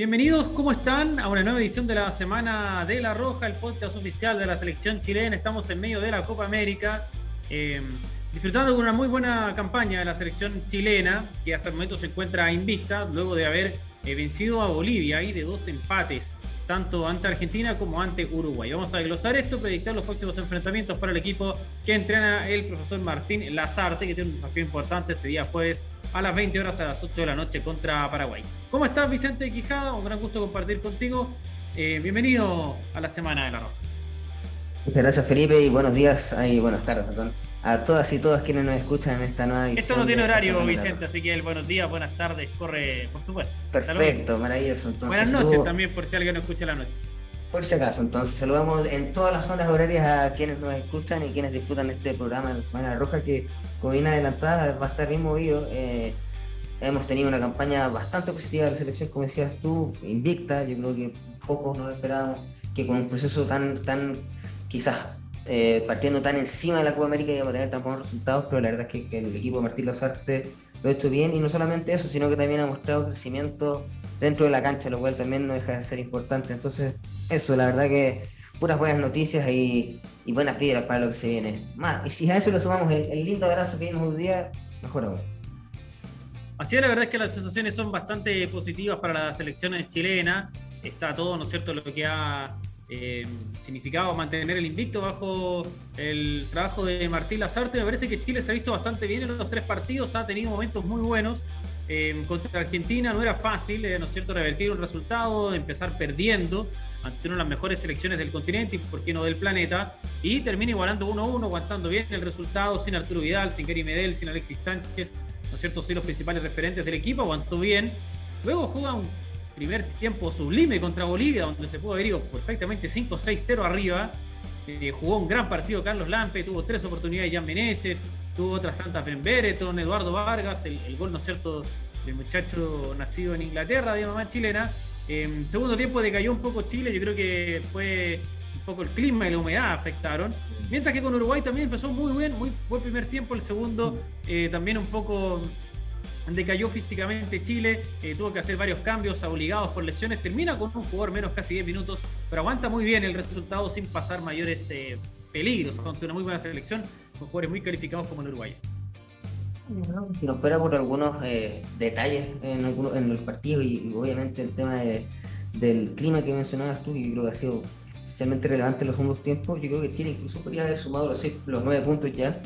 Bienvenidos, ¿cómo están? A una nueva edición de la Semana de la Roja, el podcast oficial de la selección chilena. Estamos en medio de la Copa América, eh, disfrutando de una muy buena campaña de la selección chilena, que hasta el momento se encuentra invicta, luego de haber eh, vencido a Bolivia y de dos empates, tanto ante Argentina como ante Uruguay. Vamos a desglosar esto, predictar los próximos enfrentamientos para el equipo que entrena el profesor Martín Lazarte, que tiene un desafío importante este día jueves a las 20 horas a las 8 de la noche contra Paraguay. ¿Cómo estás, Vicente Quijada? Un gran gusto compartir contigo. Eh, bienvenido a la Semana de la Roja. Muchas gracias, Felipe, y buenos días y buenas tardes, perdón, a todas y todas quienes nos escuchan en esta nueva edición. Esto no tiene horario, Vicente, así que el buenos días, buenas tardes, corre, por supuesto. Perfecto, maravilloso. Entonces, buenas noches también, por si alguien no escucha la noche. Por si acaso, entonces saludamos en todas las zonas horarias a quienes nos escuchan y quienes disfrutan este programa de la Semana Roja, que como bien adelantada va a estar bien movido. Eh, hemos tenido una campaña bastante positiva de la selección, como decías tú, invicta. Yo creo que pocos nos esperábamos que con un proceso tan, tan quizás eh, partiendo tan encima de la Copa América íbamos a tener tan buenos resultados, pero la verdad es que, el equipo de Martín Lazarte lo ha hecho bien y no solamente eso, sino que también ha mostrado crecimiento dentro de la cancha, lo cual también no deja de ser importante. Entonces, eso, la verdad que puras buenas noticias y, buenas piedras para lo que se viene. Más, y si a eso le sumamos el, lindo abrazo que vimos hoy día, mejor aún. Así es, la verdad es que las sensaciones son bastante positivas para la selección chilena. Está todo, ¿no es cierto?, lo que ha eh, significado mantener el invicto bajo el trabajo de Martín Lazarte. Me parece que Chile se ha visto bastante bien en los tres partidos, ha tenido momentos muy buenos. Eh, contra Argentina no era fácil, eh, ¿no es cierto?, revertir un resultado, empezar perdiendo ante una de las mejores selecciones del continente y, por qué no, del planeta. Y termina igualando 1-1, aguantando bien el resultado, sin Arturo Vidal, sin Gary Medel, sin Alexis Sánchez, ¿no es cierto?, sin los principales referentes del equipo, aguantó bien. Luego juega un primer tiempo sublime contra Bolivia, donde se pudo haber ido perfectamente 5-6-0 arriba. Eh, jugó un gran partido Carlos Lampe, tuvo tres oportunidades Jan Meneses, tuvo otras tantas Ben Bereton, Eduardo Vargas, el, gol, ¿no es cierto?, del muchacho nacido en Inglaterra, de mamá chilena. En segundo tiempo decayó un poco Chile, yo creo que fue un poco el clima y la humedad afectaron. Mientras que con Uruguay también empezó muy bien, muy buen primer tiempo, el segundo eh, también un poco decayó físicamente Chile, eh, tuvo que hacer varios cambios obligados por lesiones, termina con un jugador menos casi 10 minutos, pero aguanta muy bien el resultado sin pasar mayores eh, peligros, ante una muy buena selección, con jugadores muy calificados como el Uruguay. Si nos espera por algunos eh, detalles en, algunos, en los partidos y, obviamente el tema del clima que mencionabas tú, que creo que ha sido especialmente relevante en los últimos tiempos, yo creo que Chile incluso podría haber sumado los, los nueve puntos ya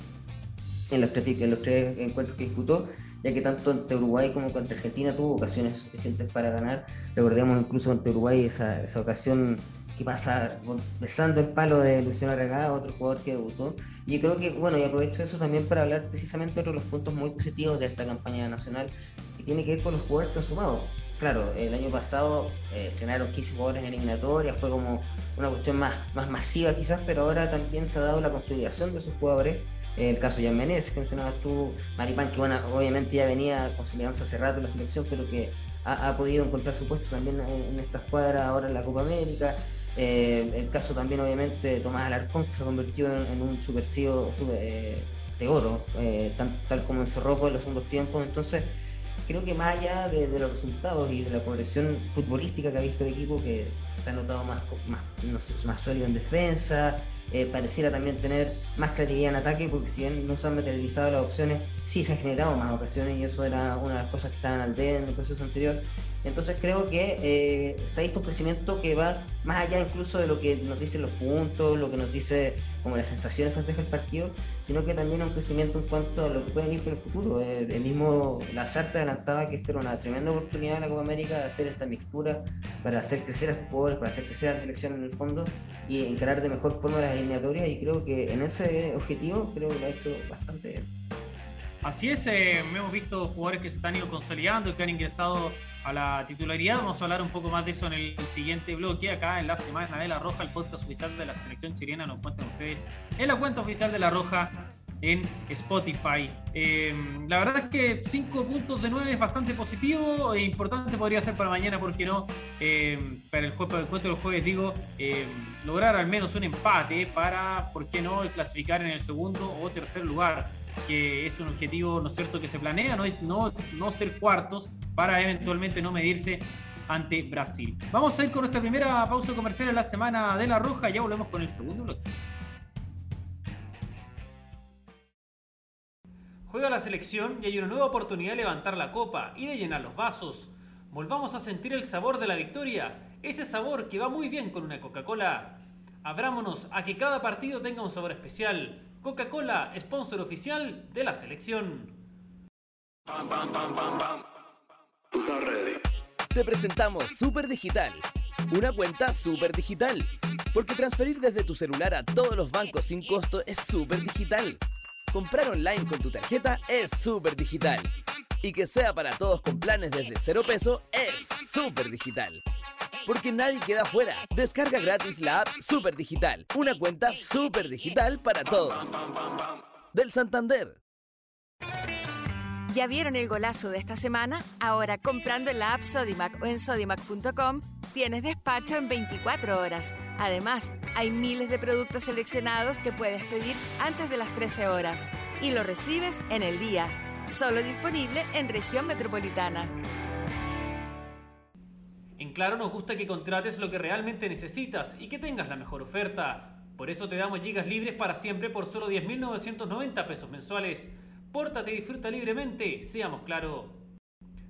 en los tres, en los tres encuentros que disputó ya que tanto ante Uruguay como contra Argentina tuvo ocasiones suficientes para ganar. Recordemos incluso ante Uruguay esa, esa ocasión que pasa besando el palo de Luciano Aragada, otro jugador que debutó. Y creo que, bueno, y aprovecho eso también para hablar precisamente de otros los puntos muy positivos de esta campaña nacional, que tiene que ver con los jugadores que han sumado. Claro, el año pasado eh, estrenaron 15 jugadores en eliminatoria, fue como una cuestión más, más masiva quizás, pero ahora también se ha dado la consolidación de esos jugadores el caso de Jan Menezes, que mencionabas tú, Maripán, que bueno, obviamente ya venía consolidándose hace rato en la selección, pero que ha, podido encontrar su puesto también en, esta escuadra ahora en la Copa América. Eh, el caso también, obviamente, de Tomás Alarcón, que se ha convertido en, un super CEO eh, de oro, eh, tal como en Zorroco en los segundos tiempos. Entonces, creo que más allá de, los resultados y de la progresión futbolística que ha visto el equipo, que se ha notado más, más, más sólido en defensa, eh, pareciera también tener más creatividad en ataque, porque si bien no se han materializado las opciones, sí se han generado más ocasiones y eso era una de las cosas que estaban al día en el proceso anterior. Entonces creo que eh, se ha visto un crecimiento que va más allá incluso de lo que nos dicen los puntos, lo que nos dice como las sensaciones que nos deja el partido, sino que también un crecimiento en cuanto a lo que puede venir por el futuro. Eh, el mismo Lazarte adelantaba que esta era una tremenda oportunidad en la Copa América de hacer esta mixtura para hacer crecer a los jugadores, para hacer crecer a la selección en el fondo y encarar de mejor forma las eliminatorias y creo que en ese objetivo creo que lo ha hecho bastante bien. Así es, eh, hemos visto jugadores que se están ido consolidando y que han ingresado a la titularidad. Vamos a hablar un poco más de eso en el siguiente bloque. Acá en la Semana de la Roja, el podcast oficial de la selección chilena, nos cuentan ustedes en la cuenta oficial de la Roja en Spotify. Em, la verdad es que 5 puntos de 9 es bastante positivo e importante podría ser para mañana, porque no? Em, para el juego del encuentro del jueves, digo, em, lograr al menos un empate para, ¿por qué no?, clasificar en el segundo o tercer lugar que es un objetivo, ¿no es cierto?, que se planea, no, no, no ser cuartos para eventualmente no medirse ante Brasil. Vamos a ir con nuestra primera pausa comercial en la semana de la Roja, ya volvemos con el segundo bloque. Juega la selección y hay una nueva oportunidad de levantar la copa y de llenar los vasos. Volvamos a sentir el sabor de la victoria, ese sabor que va muy bien con una Coca-Cola. Abrámonos a que cada partido tenga un sabor especial. Coca-Cola, sponsor oficial de la selección. Te presentamos Super Digital, una cuenta super digital, porque transferir desde tu celular a todos los bancos sin costo es super digital. Comprar online con tu tarjeta es súper digital. Y que sea para todos con planes desde cero peso es súper digital. Porque nadie queda fuera. Descarga gratis la app Super Digital. Una cuenta súper digital para todos. Del Santander. ¿Ya vieron el golazo de esta semana? Ahora comprando en la app Sodimac o en sodimac.com tienes despacho en 24 horas. Además, hay miles de productos seleccionados que puedes pedir antes de las 13 horas y lo recibes en el día. Solo disponible en región metropolitana. En Claro nos gusta que contrates lo que realmente necesitas y que tengas la mejor oferta. Por eso te damos gigas libres para siempre por solo 10.990 pesos mensuales. Pórtate y disfruta libremente, seamos claro.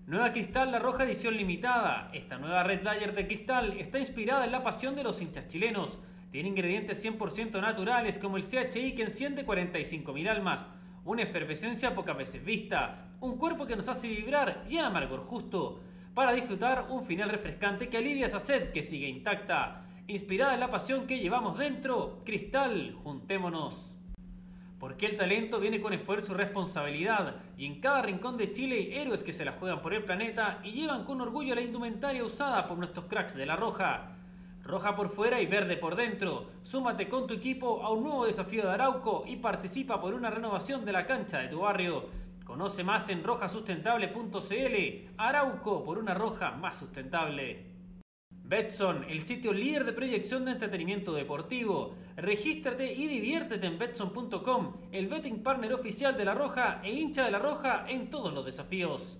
Nueva Cristal La Roja edición limitada. Esta nueva Red Layer de cristal está inspirada en la pasión de los hinchas chilenos. Tiene ingredientes 100% naturales como el CHI que enciende 45.000 almas, una efervescencia pocas veces vista, un cuerpo que nos hace vibrar y el amargor justo, para disfrutar un final refrescante que alivia esa sed que sigue intacta. Inspirada en la pasión que llevamos dentro, Cristal, juntémonos. Porque el talento viene con esfuerzo y responsabilidad, y en cada rincón de Chile hay héroes que se la juegan por el planeta y llevan con orgullo la indumentaria usada por nuestros cracks de la Roja. Roja por fuera y verde por dentro. Súmate con tu equipo a un nuevo desafío de Arauco y participa por una renovación de la cancha de tu barrio. Conoce más en rojasustentable.cl. Arauco por una roja más sustentable. Betson, el sitio líder de proyección de entretenimiento deportivo. Regístrate y diviértete en betson.com, el betting partner oficial de La Roja e hincha de La Roja en todos los desafíos.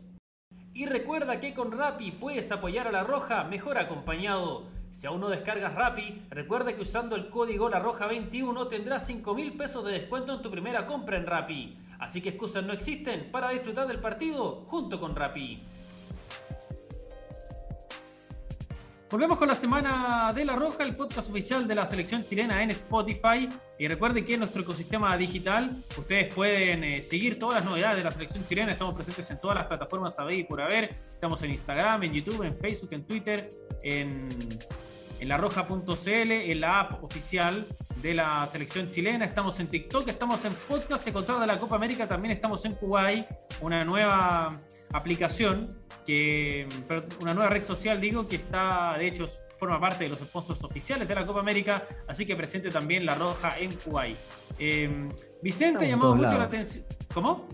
Y recuerda que con Rappi puedes apoyar a La Roja mejor acompañado. Si aún no descargas Rappi, recuerda que usando el código La Roja 21 tendrás 5 mil pesos de descuento en tu primera compra en Rappi. Así que excusas no existen para disfrutar del partido junto con Rappi. Volvemos con la semana de La Roja, el podcast oficial de la selección chilena en Spotify. Y recuerden que en nuestro ecosistema digital ustedes pueden eh, seguir todas las novedades de la selección chilena. Estamos presentes en todas las plataformas a ver y por haber. Estamos en Instagram, en YouTube, en Facebook, en Twitter, en, en larroja.cl, en la app oficial de la selección chilena. Estamos en TikTok, estamos en podcast. Se controla de la Copa América, también estamos en Kuwait, una nueva aplicación que una nueva red social, digo, que está, de hecho, forma parte de los sponsors oficiales de la Copa América, así que presente también La Roja en Kuwait. Eh, Vicente ha llamado mucho la atención. ¿Cómo?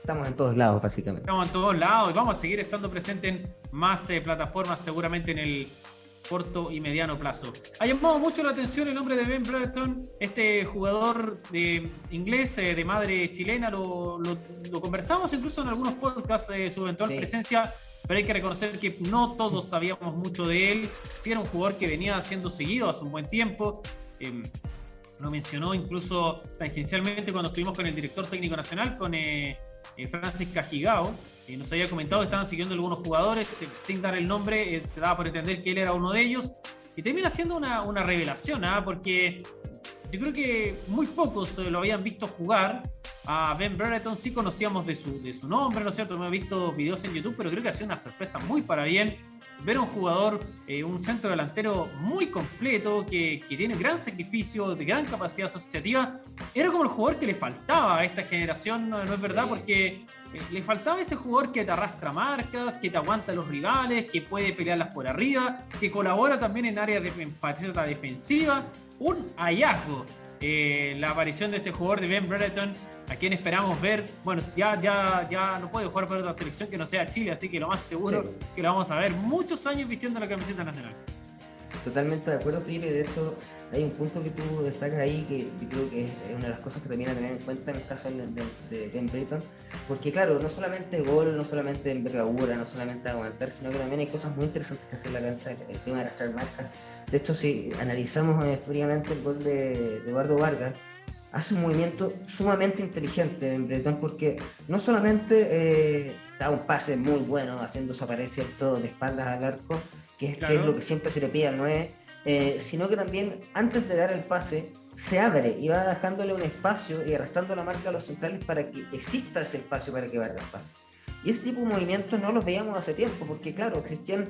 Estamos en todos lados, básicamente. Estamos en todos lados y vamos a seguir estando presentes en más eh, plataformas, seguramente en el corto y mediano plazo. Ha llamado mucho la atención el nombre de Ben Brereton, este jugador de inglés eh, de madre chilena, lo, conversamos incluso en algunos podcasts, de su eventual presencia pero hay que reconocer que no todos sabíamos mucho de él. Sí era un jugador que venía siendo seguido hace un buen tiempo. Eh, lo mencionó incluso tangencialmente cuando estuvimos con el director técnico nacional, con eh, eh Francis Cajigao. Eh, nos había comentado que estaban siguiendo algunos jugadores, sin dar el nombre, se daba por entender que él era uno de ellos. Y termina siendo una, una revelación, ¿ah? porque yo creo que muy pocos lo habían visto jugar a Ben Brereton sí conocíamos de su, de su nombre, ¿no es cierto? Hemos visto videos en YouTube, pero creo que ha sido una sorpresa muy para bien ver a un jugador, eh, un centro delantero muy completo, que, que, tiene gran sacrificio, de gran capacidad asociativa. Era como el jugador que le faltaba a esta generación, no, es verdad, porque eh, le faltaba ese jugador que te arrastra marcas, que te aguanta a los rivales, que puede pelearlas por arriba, que colabora también en áreas de faceta defensiva. Un hallazgo. Eh, la aparición de este jugador de Ben Brereton a quien esperamos ver. Bueno, ya, ya, ya no puede jugar para otra selección que no sea Chile, así que lo más seguro que lo vamos a ver muchos años vistiendo la camiseta nacional. totalmente de acuerdo, Felipe. De hecho, hay un punto que tú destacas ahí que yo creo que es una de las cosas que también a tener en cuenta en el caso de, Ben Britton, porque claro, no solamente gol, no solamente envergadura, no solamente aguantar, sino que también hay cosas muy interesantes que hacer en la cancha, el tema de arrastrar marcas. De hecho, si analizamos eh, fríamente el gol de, Eduardo Vargas, hace un movimiento sumamente inteligente en Bretón porque no solamente eh, da un pase muy bueno haciendo desaparecer todo de espaldas al arco, que es, lo que siempre se le pide al 9, eh, sino que también antes de dar el pase se abre y va dejándole un espacio y arrastrando la marca a los centrales para que exista ese espacio para que vaya el pase. Y ese tipo de movimientos no los veíamos hace tiempo, porque claro, existían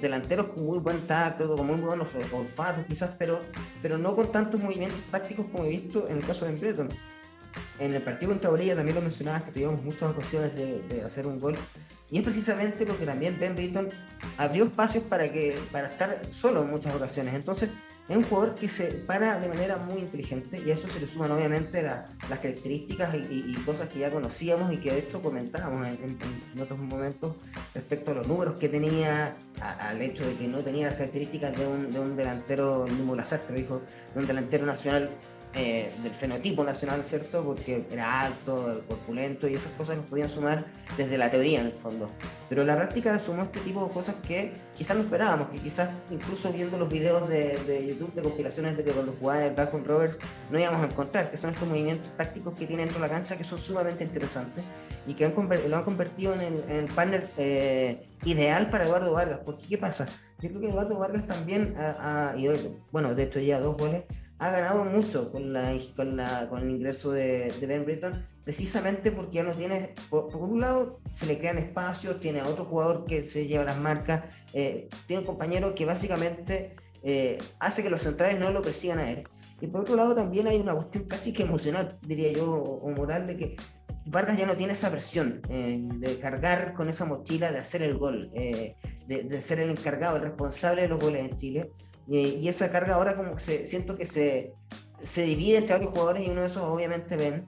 delanteros con muy buen tacto, con muy buenos olfatos quizás, pero, pero no con tantos movimientos tácticos como he visto en el caso de Breton. En el partido contra Bolivia también lo mencionabas que tuvimos muchas ocasiones de, hacer un gol y es precisamente porque también Ben Britton abrió espacios para, que, para estar solo en muchas ocasiones. Entonces, es un jugador que se para de manera muy inteligente y a eso se le suman obviamente las características y, cosas que ya conocíamos y que de hecho comentábamos en, otros momentos respecto a los números que tenía, al hecho de que no tenía las características de un, de un delantero, mismo Lazar, dijo, de un delantero nacional eh, del fenotipo nacional, ¿cierto? Porque era alto, corpulento y esas cosas nos podían sumar desde la teoría en el fondo. Pero la práctica sumó este tipo de cosas que quizás no esperábamos, que quizás incluso viendo los videos de, YouTube de compilaciones de que cuando jugaban el Blackburn Rovers no íbamos a encontrar, que son estos movimientos tácticos que tiene dentro de la cancha que son sumamente interesantes y que lo han convertido en el, panel eh, ideal para Eduardo Vargas. Porque, ¿qué pasa? Yo creo que Eduardo Vargas también, y bueno, de hecho ya dos goles, ha ganado mucho con, la, con, la, con el ingreso de, Ben Britton, precisamente porque ya no tiene, por, un lado, se le crean espacios, tiene a otro jugador que se lleva las marcas, eh, tiene un compañero que básicamente eh, hace que los centrales no lo persigan a él. Y por otro lado también hay una cuestión casi que emocional, diría yo, o, moral, de que Vargas ya no tiene esa presión eh, de cargar con esa mochila de hacer el gol, de, de, ser el encargado, el responsable de los goles en Chile, y, esa carga ahora como que se, siento que se, se divide entre varios jugadores y uno de esos obviamente ven.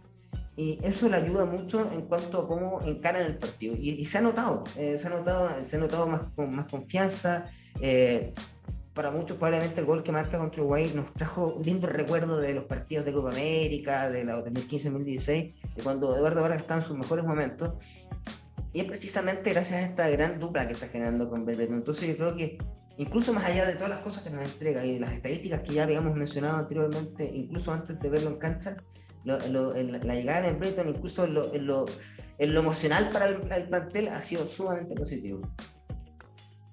Y eso le ayuda mucho en cuanto a cómo encaran el partido. Y, se ha notado, eh, se ha notado, se ha notado más, con más confianza. Eh, para muchos probablemente el gol que marca contra Uruguay nos trajo un lindo recuerdo de los partidos de Copa América, de la 2015-2016, de cuando Eduardo Vargas está en sus mejores momentos. Y es precisamente gracias a esta gran dupla que está generando con Belgrano. Entonces yo creo que incluso más allá de todas las cosas que nos entrega y de las estadísticas que ya habíamos mencionado anteriormente, incluso antes de verlo en cancha, la llegada de Breton, incluso en lo, emocional para el, plantel, ha sido sumamente positivo.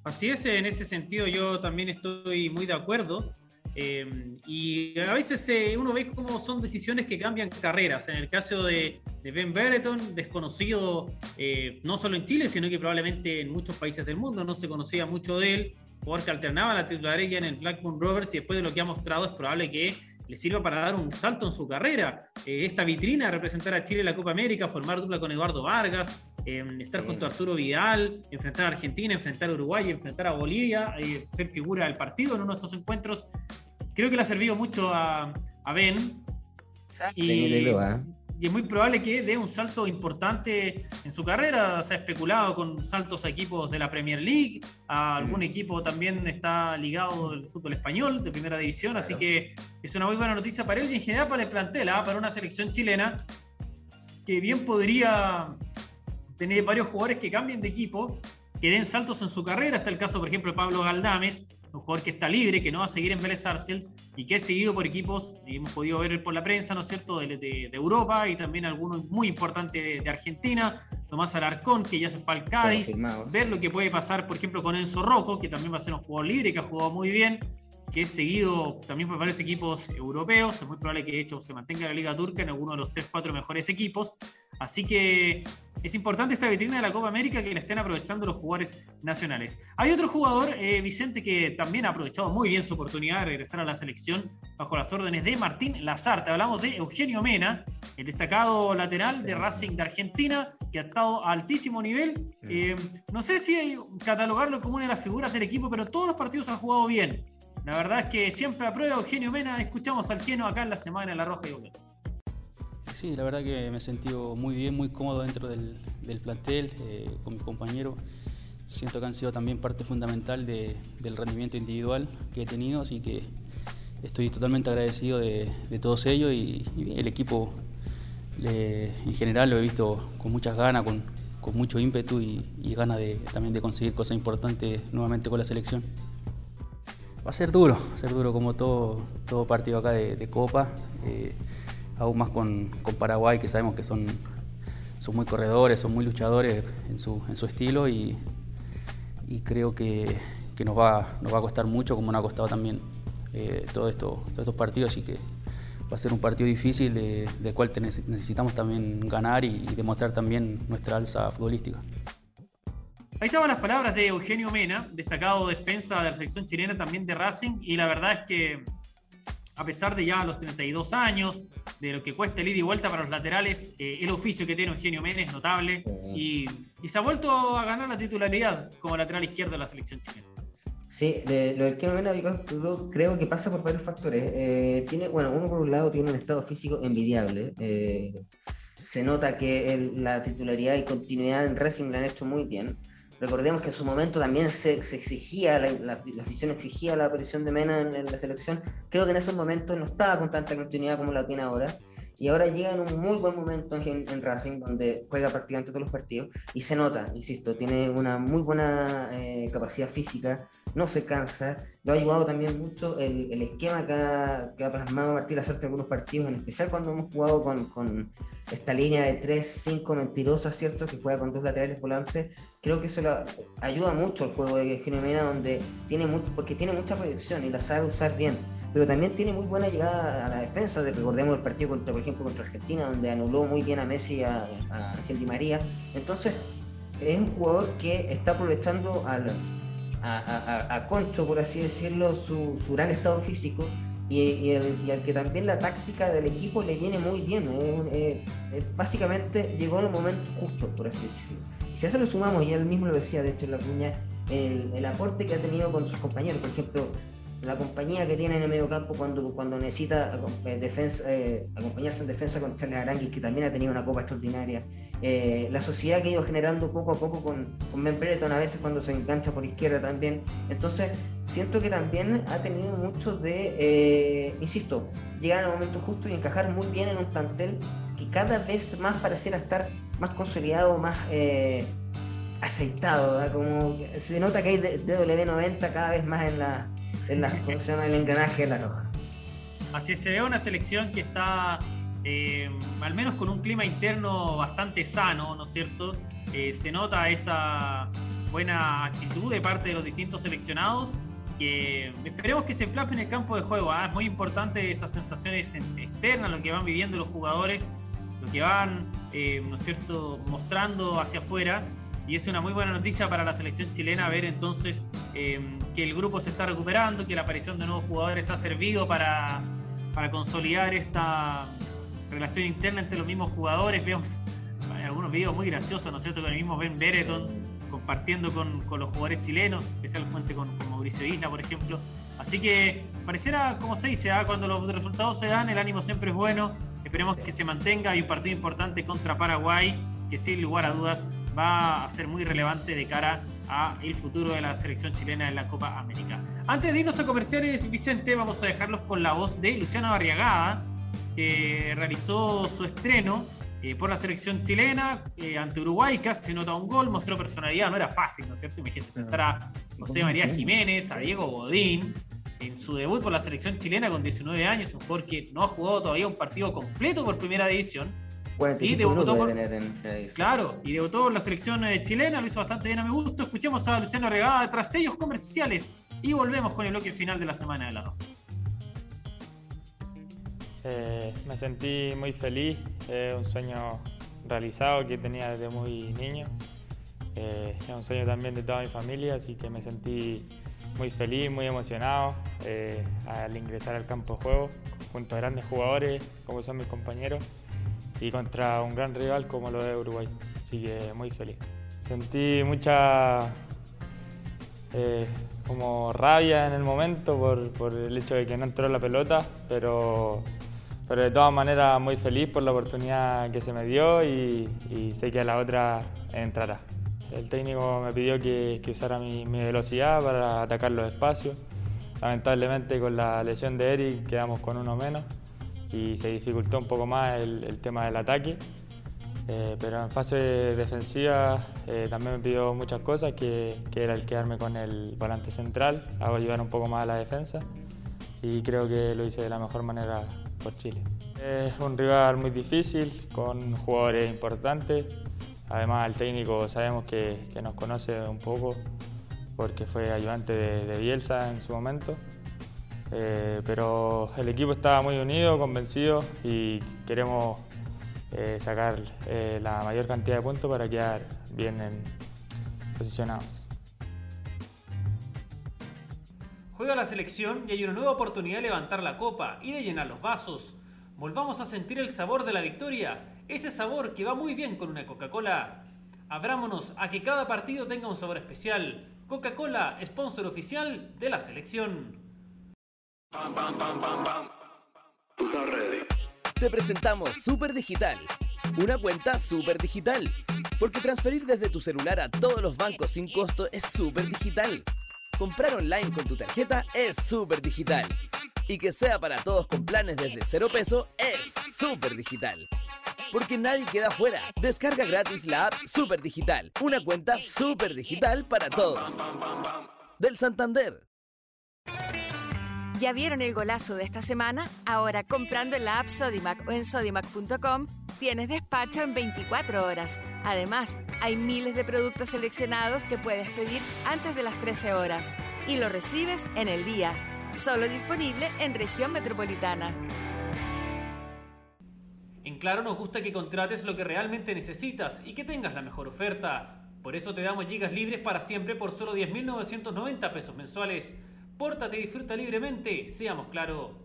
Así es, en ese sentido yo también estoy muy de acuerdo. Eh, y a veces eh, uno ve cómo son decisiones que cambian carreras. En el caso de, Ben Brereton, desconocido eh, no solo en Chile, sino que probablemente en muchos países del mundo, no se conocía mucho de él jugador que alternaba la titularidad en el Blackburn Rovers y después de lo que ha mostrado es probable que le sirva para dar un salto en su carrera. Eh, esta vitrina, representar a Chile en la Copa América, formar dupla con Eduardo Vargas, em, estar junto a Arturo Vidal, enfrentar a Argentina, enfrentar a Uruguay, enfrentar a Bolivia, eh, ser figura del partido en uno de estos encuentros. Creo que le ha servido mucho a, Ben. Y, y es muy probable que dé un salto importante en su carrera. Se ha especulado con saltos a equipos de la Premier League, a algún mm. equipo también está ligado del fútbol español, de primera división, así que es una muy buena noticia para él y en general para el plantel, ¿ah? para una selección chilena que bien podría tener varios jugadores que cambien de equipo, que den saltos en su carrera. Está el caso, por ejemplo, de Pablo Galdames, un jugador que está libre, que no va a seguir en Vélez y que es seguido por equipos, y hemos podido ver por la prensa, ¿no es cierto?, de, Europa y también algunos muy importantes de, Argentina, Tomás Alarcón, que ya se fue al Cádiz, ver lo que puede pasar, por ejemplo, con Enzo Rocco, que también va a ser un jugador libre, que ha jugado muy bien, que es seguido también por varios equipos europeos, es muy probable que de hecho se mantenga la Liga Turca en alguno de los 3-4 mejores equipos, así que es importante esta vitrina de la Copa América que la estén aprovechando los jugadores nacionales. Hay otro jugador, eh, Vicente, que también ha aprovechado muy bien su oportunidad de regresar a la selección bajo las órdenes de Martín Lazarte. Hablamos de Eugenio Mena, el destacado lateral de Racing de Argentina, que ha estado a altísimo nivel. Eh, no sé si catalogarlo como una de las figuras del equipo, pero todos los partidos ha jugado bien. La verdad es que siempre aprueba Eugenio Mena. Escuchamos al Geno acá en la semana en La Roja y Boleros. Sí, la verdad que me he sentido muy bien, muy cómodo dentro del, plantel, eh, con mi compañero. siento que han sido también parte fundamental del rendimiento individual que he tenido, así que estoy totalmente agradecido de, todos ellos y, el equipo en general lo he visto con muchas ganas, con, mucho ímpetu y, ganas de, también de conseguir cosas importantes nuevamente con la selección. Va a ser duro, va a ser duro como todo, todo partido acá de, Copa, eh, aún más con, Paraguay que sabemos que son, son muy corredores, son muy luchadores en su, en su estilo y, y creo que, que, nos, va, nos va a costar mucho como nos ha costado también eh, todo esto, todos estos partidos, así que va a ser un partido difícil del cual necesitamos también ganar y, demostrar también nuestra alza futbolística. Ahí estaban las palabras de Eugenio Mena, destacado defensa de la selección chilena, también de Racing, y la verdad es que a pesar de ya los 32 años, de lo que cuesta el ida y vuelta para los laterales, eh, el oficio que tiene Eugenio Mena es notable y, y, se ha vuelto a ganar la titularidad como lateral izquierdo de la selección chilena. Sí, de, lo del que no creo que pasa por varios factores. Eh, tiene, bueno, uno por un lado tiene un estado físico envidiable. Eh, se nota que la titularidad y continuidad en Racing la han hecho muy bien. Recordemos que en su momento también se, exigía, la, la, afición exigía la aparición de Mena en, la selección. Creo que en esos momentos no estaba con tanta continuidad como la tiene ahora y ahora llega en un muy buen momento en, Racing, donde juega prácticamente todos los partidos, y se nota, insisto, tiene una muy buena eh, capacidad física, no se cansa, lo ha ayudado también mucho el, el esquema que ha, que ha, plasmado Martín Lazarte en algunos partidos, en especial cuando hemos jugado con, con esta línea de 3-5 mentirosa, ¿cierto? Que juega con dos laterales volantes, creo que eso lo ayuda mucho al juego de Eugenio Mena, donde tiene mucho, porque tiene mucha proyección y la sabe usar bien pero también tiene muy buena llegada a la defensa. Recordemos el partido contra, por ejemplo, contra Argentina, donde anuló muy bien a Messi y a, Ángel Di María. Entonces, es un jugador que está aprovechando al, a, Concho, por así decirlo, su, gran estado físico y, al que también la táctica del equipo le viene muy bien. básicamente llegó en el momento justo, por así decirlo. Y si a eso le sumamos, y él mismo lo decía, de hecho, en la cuña, el, el aporte que ha tenido con sus compañeros, por ejemplo, la compañía que tiene en el medio campo cuando, cuando necesita eh, defensa, eh, acompañarse en defensa con Charles Aranguis, que también ha tenido una copa extraordinaria. Eh, la sociedad que ha ido generando poco a poco con, con Ben Brereton, a veces cuando se engancha por izquierda también. Entonces, siento que también ha tenido mucho de, insisto, llegar el momento justo y encajar muy bien en un plantel que cada vez más pareciera estar más consolidado, más aceitado, como se nota que hay DW90 cada vez más en la en la, ¿cómo se engranaje de la roja. Así se ve una selección que está eh, al menos con un clima interno bastante sano, ¿no es cierto? Eh, se nota esa buena actitud de parte de los distintos seleccionados que esperemos que se plasme en el campo de juego. ¿ah? Es muy importante esas sensaciones externas, lo que van viviendo los jugadores, lo que van, eh, ¿no es cierto?, mostrando hacia afuera y es una muy buena noticia para la selección chilena ver entonces eh, que el grupo se está recuperando, que la aparición de nuevos jugadores ha servido para, para consolidar esta relación interna entre los mismos jugadores. Vemos algunos videos muy graciosos, ¿no es cierto?, con el mismo Ben Bereton compartiendo con, con los jugadores chilenos, especialmente con, con, Mauricio Isla, por ejemplo. Así que pareciera, como se dice, ¿ah? cuando los resultados se dan, el ánimo siempre es bueno. Esperemos que se mantenga. Hay un partido importante contra Paraguay, que sin lugar a dudas va a ser muy relevante de cara a el futuro de la selección chilena en la Copa América. Antes de irnos a comerciales, Vicente, vamos a dejarlos con la voz de Luciano Barriagada, que realizó su estreno eh, por la selección chilena eh, ante Uruguay, casi se nota un gol, mostró personalidad, no era fácil, ¿no es cierto? Imagínate estar a José María Jiménez, a Diego Godín, en su debut por la selección chilena con 19 años, un jugador que no ha jugado todavía un partido completo por primera división, y debutó por, Claro, y debutó por la selección eh, chilena, lo hizo bastante bien a mi gusto. Escuchemos a Luciano Regada tras sellos comerciales y volvemos con el bloque final de la semana de la 2. Eh, me sentí muy feliz, es un sueño realizado que tenía desde muy niño. Eh, es un sueño también de toda mi familia, así que me sentí muy feliz, muy emocionado al ingresar al campo de juego junto a grandes jugadores como son mis compañeros y contra un gran rival como lo de Uruguay. Así que muy feliz. Sentí mucha eh, como rabia en el momento por, por, el hecho de que no entró la pelota, pero, pero de todas maneras muy feliz por la oportunidad que se me dio y, sé que a la otra entrará. el técnico me pidió que, usara mi, velocidad para atacar los espacios. Lamentablemente con la lesión de Eric quedamos con uno menos y se dificultó un poco más el, tema del ataque. Eh, pero en fase defensiva eh, también me pidió muchas cosas, que, era el quedarme con el volante central, hago ayudar un poco más a la defensa y creo que lo hice de la mejor manera por Chile. Es un rival muy difícil, con jugadores importantes. Además, el técnico sabemos que, nos conoce un poco porque fue ayudante de, Bielsa en su momento. Eh, pero el equipo está muy unido, convencido y queremos eh, sacar eh, la mayor cantidad de puntos para quedar bien posicionados. Juega la selección y hay una nueva oportunidad de levantar la copa y de llenar los vasos. Volvamos a sentir el sabor de la victoria, ese sabor que va muy bien con una Coca-Cola. Abrámonos a que cada partido tenga un sabor especial. Coca-Cola, sponsor oficial de la selección. Te presentamos Super Digital, una cuenta super digital, porque transferir desde tu celular a todos los bancos sin costo es súper digital. Comprar online con tu tarjeta es súper digital. Y que sea para todos con planes desde cero peso es súper digital. Porque nadie queda fuera. Descarga gratis la app Super Digital. Una cuenta súper digital para todos. Del Santander. ¿Ya vieron el golazo de esta semana? Ahora comprando en la app Sodimac o en sodimac.com tienes despacho en 24 horas. Además, hay miles de productos seleccionados que puedes pedir antes de las 13 horas y lo recibes en el día. Solo disponible en región metropolitana. En Claro nos gusta que contrates lo que realmente necesitas y que tengas la mejor oferta. Por eso te damos gigas libres para siempre por solo 10.990 pesos mensuales. Pórtate y disfruta libremente, seamos claro.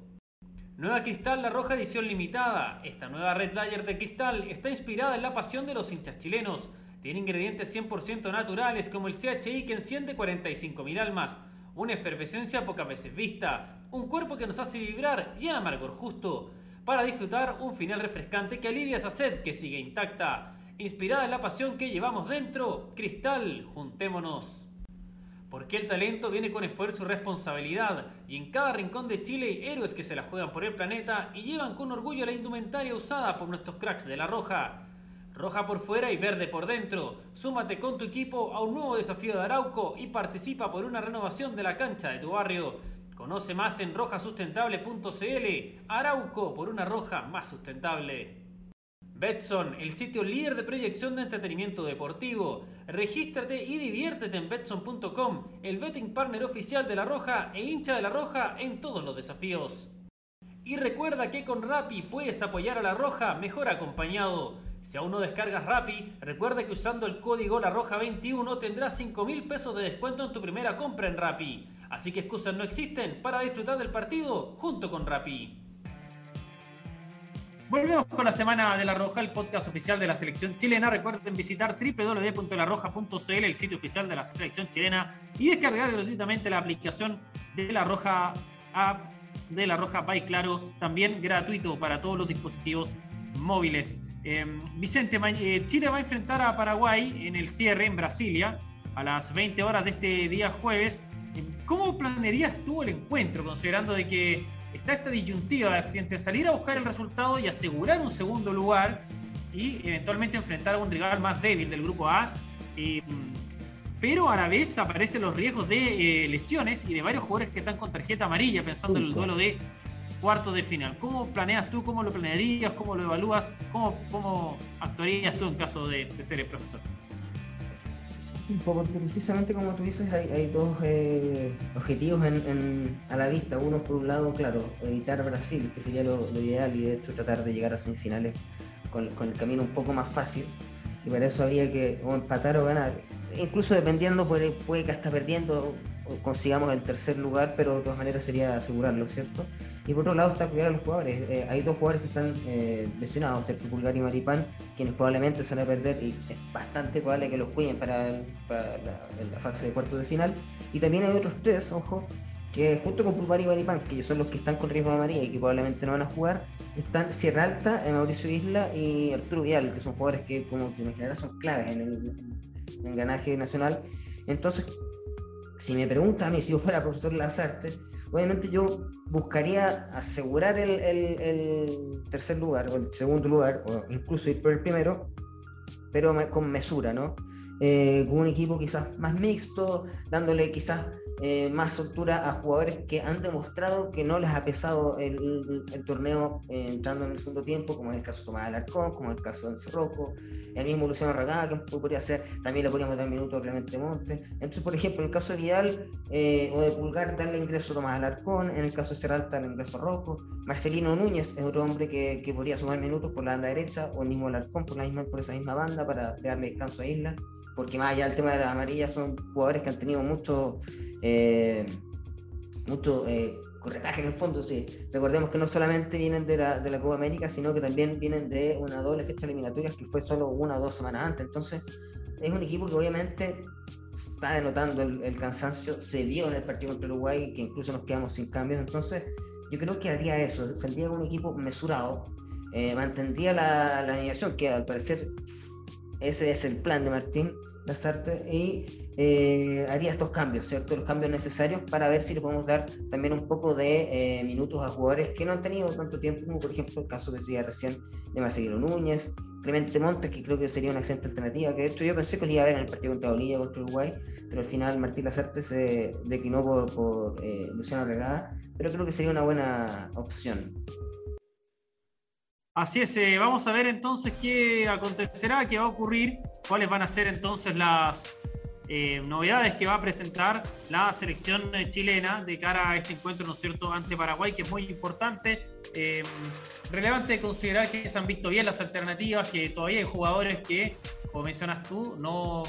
Nueva Cristal La Roja edición limitada. Esta nueva Red Layer de cristal está inspirada en la pasión de los hinchas chilenos. Tiene ingredientes 100% naturales como el CHI que enciende 45.000 almas, una efervescencia pocas veces vista, un cuerpo que nos hace vibrar y el amargor justo, para disfrutar un final refrescante que alivia esa sed que sigue intacta. Inspirada en la pasión que llevamos dentro, Cristal, juntémonos. Porque el talento viene con esfuerzo y responsabilidad, y en cada rincón de Chile hay héroes que se la juegan por el planeta y llevan con orgullo la indumentaria usada por nuestros cracks de la Roja. Roja por fuera y verde por dentro. Súmate con tu equipo a un nuevo desafío de Arauco y participa por una renovación de la cancha de tu barrio. Conoce más en rojasustentable.cl. Arauco por una roja más sustentable. Betson, el sitio líder de proyección de entretenimiento deportivo. Regístrate y diviértete en betson.com, el betting partner oficial de La Roja e hincha de La Roja en todos los desafíos. Y recuerda que con Rappi puedes apoyar a La Roja mejor acompañado. Si aún no descargas Rappi, recuerda que usando el código La Roja 21 tendrás 5 mil pesos de descuento en tu primera compra en Rappi. Así que excusas no existen para disfrutar del partido junto con Rappi. Volvemos con la Semana de la Roja, el podcast oficial de la selección chilena. Recuerden visitar www.larroja.cl, el sitio oficial de la selección chilena, y descargar gratuitamente la aplicación de la Roja App de la Roja by Claro, también gratuito para todos los dispositivos móviles. Em, Vicente, eh, Chile va a enfrentar a Paraguay en el cierre en Brasilia a las 20 horas de este día jueves. Em, ¿Cómo planearías tú el encuentro, considerando de que está esta disyuntiva entre salir a buscar el resultado y asegurar un segundo lugar y eventualmente enfrentar a un rival más débil del grupo A. Eh, pero a la vez aparecen los riesgos de eh, lesiones y de varios jugadores que están con tarjeta amarilla pensando en el duelo de cuartos de final. ¿Cómo planeas tú? ¿Cómo lo planearías? ¿Cómo lo evalúas? ¿Cómo, cómo actuarías tú en caso de ser el profesor? Porque precisamente como tú dices, hay, dos eh, objetivos a la vista. Uno, por un lado, claro, evitar Brasil, que sería lo, ideal, y de hecho tratar de llegar a semifinales con, con, el camino un poco más fácil. Y para eso habría que empatar o ganar. Incluso dependiendo, puede, puede que hasta perdiendo consigamos el tercer lugar, pero de todas maneras sería asegurarlo, ¿cierto? Y por otro lado está cuidar a los jugadores. Eh, hay dos jugadores que están eh, lesionados, Pulgar y Maripán, quienes probablemente se van a perder y es bastante probable que los cuiden para, la, fase de cuartos de final. Y también hay otros tres, ojo, que junto con Pulgar y Maripán, que son los que están con riesgo de amarilla y que probablemente no van a jugar, están Sierra Alta, Mauricio Isla y Arturo Vial, que son jugadores que, como te imaginarás, son claves en el, engranaje nacional. Entonces, si me pregunta a mí si yo fuera profesor de las artes, obviamente yo buscaría asegurar el, el, tercer lugar o el segundo lugar, o incluso ir por el primero, pero con mesura, ¿no? Eh, con un equipo quizás más mixto, dándole quizás eh, más soltura a jugadores que han demostrado que no les ha pesado el, torneo eh, entrando en el segundo tiempo, como en el caso de Tomás Alarcón, como en el caso de Rocco, el mismo Luciano Ragada, que podría ser, también le podríamos dar minutos a Clemente Montes. Entonces, por ejemplo, en el caso de Vidal o de Pulgar, darle ingreso a Tomás Alarcón, en el caso de Serralta, el ingreso a Rocco. Marcelino Núñez es otro hombre que, que podría sumar minutos por la banda derecha, o el mismo Alarcón por, la misma, por esa misma banda para darle descanso a Isla porque más allá del tema de las amarillas son jugadores que han tenido mucho, eh, mucho eh, corretaje en el fondo. Sí. Recordemos que no solamente vienen de la, de la Copa América, sino que también vienen de una doble fecha eliminatoria que fue solo una o dos semanas antes. Entonces, es un equipo que obviamente está denotando el, cansancio, se dio en el partido contra Uruguay, que incluso nos quedamos sin cambios. Entonces, yo creo que haría eso, saldría con un equipo mesurado, eh, mantendría la, la alineación, que al parecer ese es el plan de Martín, Lasarte, y eh, haría estos cambios, ¿cierto? Los cambios necesarios para ver si le podemos dar también un poco de eh, minutos a jugadores que no han tenido tanto tiempo, como por ejemplo el caso que decía recién de Marcelo Núñez, Clemente Montes, que creo que sería una excelente alternativa, que de hecho yo pensé que lo iba a ver en el partido contra Bolivia, contra Uruguay, pero al final Martín Lasarte se declinó por, por eh, Luciano Regada, pero creo que sería una buena opción. Así es, eh, vamos a ver entonces qué acontecerá, qué va a ocurrir, cuáles van a ser entonces las eh, novedades que va a presentar la selección eh, chilena de cara a este encuentro, ¿no es cierto?, ante Paraguay, que es muy importante. relevante considerar que se han visto bien las alternativas, que todavía hay jugadores que, como mencionas tú, no,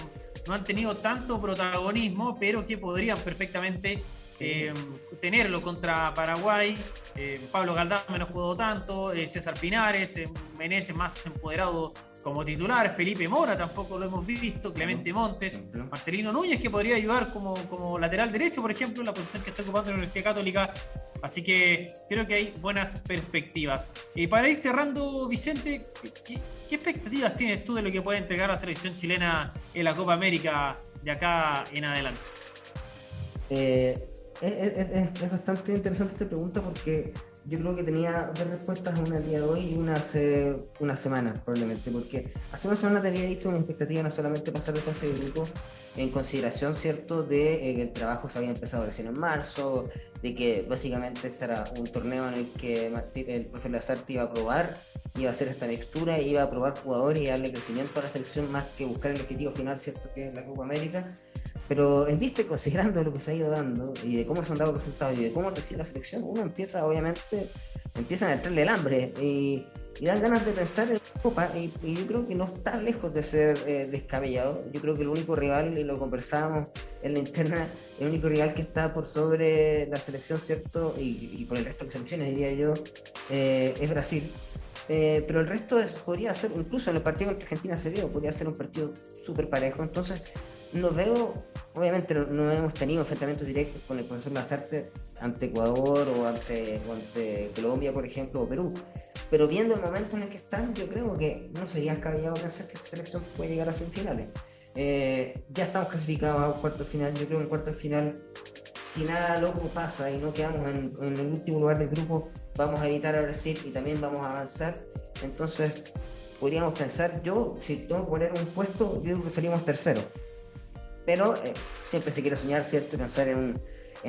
no han tenido tanto protagonismo, pero que podrían perfectamente eh, tenerlo contra Paraguay. Eh, Pablo Galdán menos jugó tanto, eh, César Pinares, Meneses más empoderado como titular, Felipe Mora tampoco lo hemos visto, Clemente Montes, Marcelino Núñez que podría ayudar como, como lateral derecho, por ejemplo, la posición que está ocupando la Universidad Católica. Así que creo que hay buenas perspectivas. Y para ir cerrando, Vicente, ¿qué, ¿qué, expectativas tienes tú de lo que puede entregar la selección chilena en la Copa América de acá en adelante? Eh, es, bastante interesante esta pregunta porque yo creo que tenía dos respuestas, una el día de hoy y una hace una semana probablemente, porque hace una semana te había dicho una expectativa no solamente pasar de fase de grupo en consideración, ¿cierto?, de eh, que el trabajo se había empezado recién en marzo, de que básicamente estará un torneo en el que el profe Lazarte iba a probar, iba a hacer esta mixtura, iba a probar jugadores y darle crecimiento a la selección más que buscar el objetivo final, ¿cierto?, que es la Copa América pero en vista, considerando lo que se ha ido dando y de cómo se han dado los resultados y de cómo ha crecido la selección, uno empieza, obviamente, empiezan a entrarle el hambre y, dan ganas de pensar en la Copa. Y, yo creo que no está lejos de ser eh, descabellado. Yo creo que el único rival, y lo conversábamos en la interna, el único rival que está por sobre la selección, ¿cierto? Y, por el resto de selecciones, diría yo, eh, es Brasil. Eh, pero el resto podría ser, incluso en el partido contra Argentina se vio, podría ser un partido súper parejo. Entonces, no veo, obviamente no, hemos tenido enfrentamientos directos con el profesor Lazarte ante Ecuador o ante, Colombia, por ejemplo, o Perú. Pero viendo el momento en el que están, yo creo que no sería descabellado pensar que esta selección puede llegar a semifinales. Eh, ya estamos clasificados a un cuarto final. Yo creo que en cuarto final, si nada loco pasa y no quedamos en, en, el último lugar del grupo, vamos a evitar a Brasil y también vamos a avanzar. Entonces, podríamos pensar, yo, si tengo que poner un puesto, yo digo que salimos tercero pero eh, siempre se quiere soñar, ¿cierto? Y pensar en,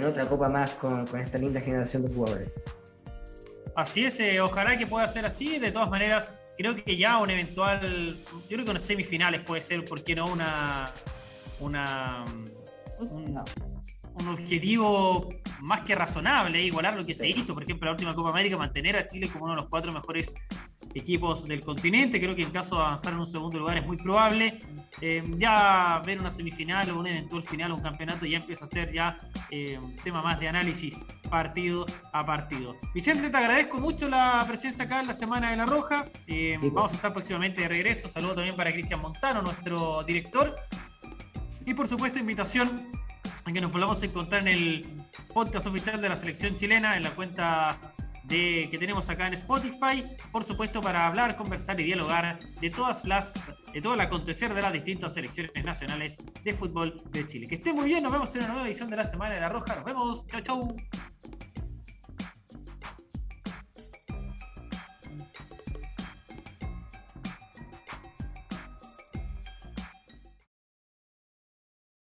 otra copa más con, esta linda generación de jugadores. Así es, eh, ojalá que pueda ser así. De todas maneras, creo que ya un eventual, yo creo que unas semifinales puede ser, ¿por qué no? Una, una, un, objetivo más que razonable, igualar lo que se hizo, por ejemplo, la última Copa América, mantener a Chile como uno de los cuatro mejores equipos del continente. Creo que en caso de avanzar en un segundo lugar es muy probable. Eh, ya ver una semifinal o un eventual final o un campeonato ya empieza a ser ya eh, un tema más de análisis partido a partido. Vicente, te agradezco mucho la presencia acá en la Semana de la Roja. Eh, pues. Vamos a estar próximamente de regreso. Saludo también para Cristian Montano, nuestro director. Y por supuesto, invitación a que nos volvamos a encontrar en el podcast oficial de la selección chilena, en la cuenta que tenemos acá en Spotify, por supuesto para hablar, conversar y dialogar de todas las de todo el acontecer de las distintas selecciones nacionales de fútbol de Chile. Que esté muy bien, nos vemos en una nueva edición de la Semana de la Roja. Nos vemos, chau chau.